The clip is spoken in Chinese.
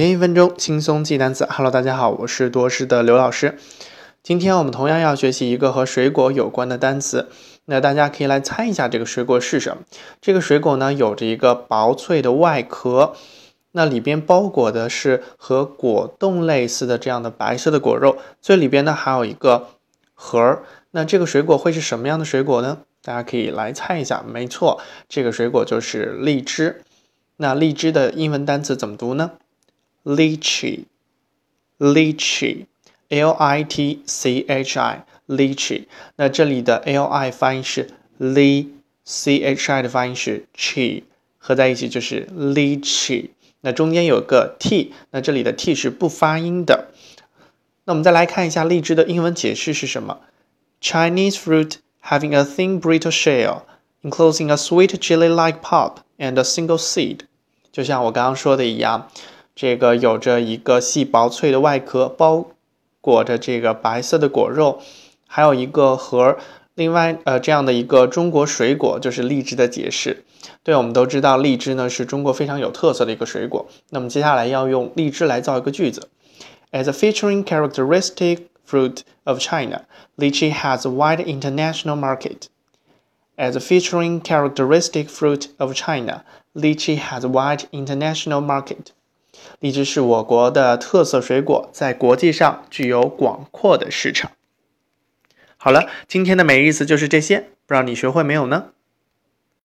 每一分钟轻松记单词。Hello，大家好，我是多师的刘老师。今天我们同样要学习一个和水果有关的单词。那大家可以来猜一下这个水果是什么？这个水果呢，有着一个薄脆的外壳，那里边包裹的是和果冻类似的这样的白色的果肉，最里边呢还有一个核儿。那这个水果会是什么样的水果呢？大家可以来猜一下。没错，这个水果就是荔枝。那荔枝的英文单词怎么读呢 ？lychee，lychee，l i t c h i，lychee。那这里的 l i 发音是 li，c h i 的发音是 che，合在一起就是 lychee。那中间有个 t，那这里的 t 是不发音的。那我们再来看一下荔枝的英文解释是什么？Chinese fruit having a thin brittle shell enclosing a sweet jelly-like pulp and a single seed。就像我刚刚说的一样， 这个有着一个细薄脆的外壳，包裹着这个白色的果肉，还有一个核。另外，呃，这样的一个中国水果就是荔枝的解释。对，我们都知道荔枝呢是中国非常有特色的一个水果。那么接下来要用荔枝来造一个句子：As a featuring characteristic fruit of China, lychee has a wide international market. As a featuring characteristic fruit of China, lychee has a wide international market. 荔枝是我国的特色水果，在国际上具有广阔的市场。好了，今天的每日一词就是这些，不知道你学会没有呢？